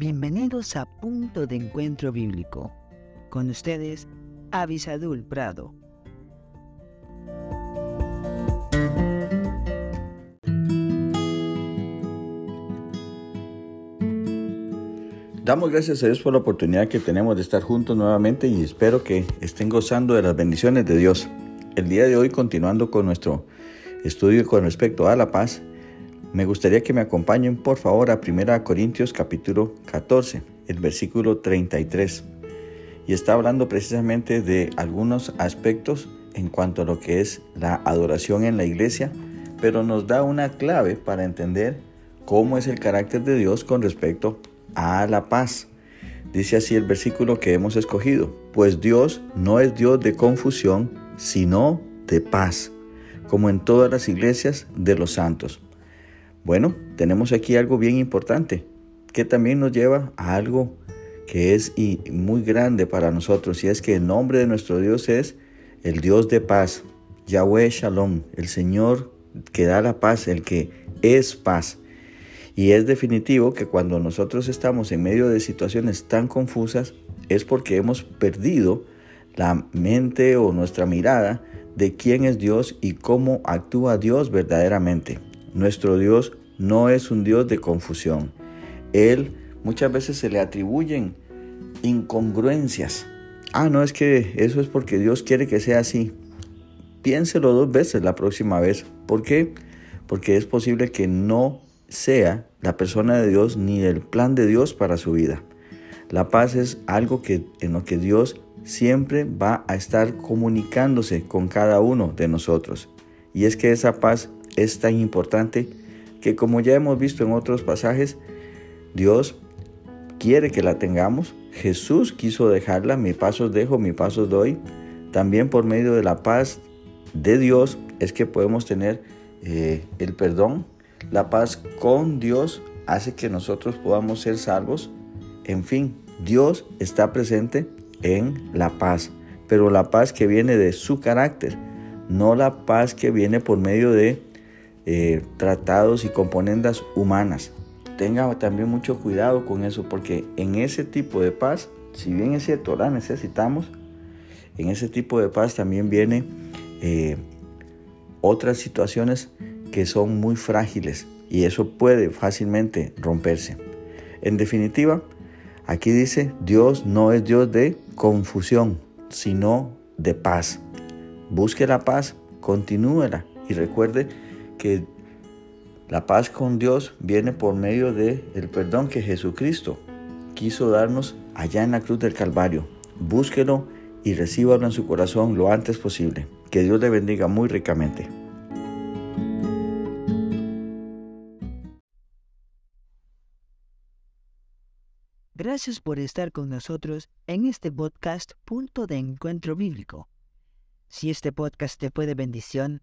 Bienvenidos a Punto de Encuentro Bíblico. Con ustedes, Avisadul Prado. Damos gracias a Dios por la oportunidad que tenemos de estar juntos nuevamente y espero que estén gozando de las bendiciones de Dios. El día de hoy, continuando con nuestro estudio con respecto a la paz, me gustaría que me acompañen por favor a 1 Corintios capítulo 14, el versículo 33. Y está hablando precisamente de algunos aspectos en cuanto a lo que es la adoración en la iglesia, pero nos da una clave para entender cómo es el carácter de Dios con respecto a la paz. Dice así el versículo que hemos escogido, pues Dios no es Dios de confusión, sino de paz, como en todas las iglesias de los santos. Bueno, tenemos aquí algo bien importante, que también nos lleva a algo que es muy grande para nosotros, y es que el nombre de nuestro Dios es el Dios de paz, Yahweh Shalom, el Señor que da la paz, el que es paz. Y es definitivo que cuando nosotros estamos en medio de situaciones tan confusas es porque hemos perdido la mente o nuestra mirada de quién es Dios y cómo actúa Dios verdaderamente. Nuestro Dios no es un Dios de confusión. Él muchas veces se le atribuyen incongruencias. Ah, no es que eso es porque Dios quiere que sea así. Piénselo dos veces la próxima vez. ¿Por qué? Porque es posible que no sea la persona de Dios ni el plan de Dios para su vida. La paz es algo que en lo que Dios siempre va a estar comunicándose con cada uno de nosotros. Y es que esa paz es tan importante que como ya hemos visto en otros pasajes, Dios quiere que la tengamos. Jesús quiso dejarla, mi pasos dejo, mi pasos doy. También por medio de la paz de Dios es que podemos tener eh, el perdón. La paz con Dios hace que nosotros podamos ser salvos. En fin, Dios está presente en la paz, pero la paz que viene de su carácter, no la paz que viene por medio de eh, tratados y componendas humanas. Tenga también mucho cuidado con eso, porque en ese tipo de paz, si bien es cierto, la necesitamos, en ese tipo de paz también viene eh, otras situaciones que son muy frágiles y eso puede fácilmente romperse. En definitiva, aquí dice, Dios no es Dios de confusión, sino de paz. Busque la paz, continúela y recuerde que la paz con Dios viene por medio de el perdón que Jesucristo quiso darnos allá en la cruz del Calvario. Búsquelo y recíbalo en su corazón lo antes posible. Que Dios le bendiga muy ricamente. Gracias por estar con nosotros en este podcast Punto de Encuentro Bíblico. Si este podcast te fue de bendición,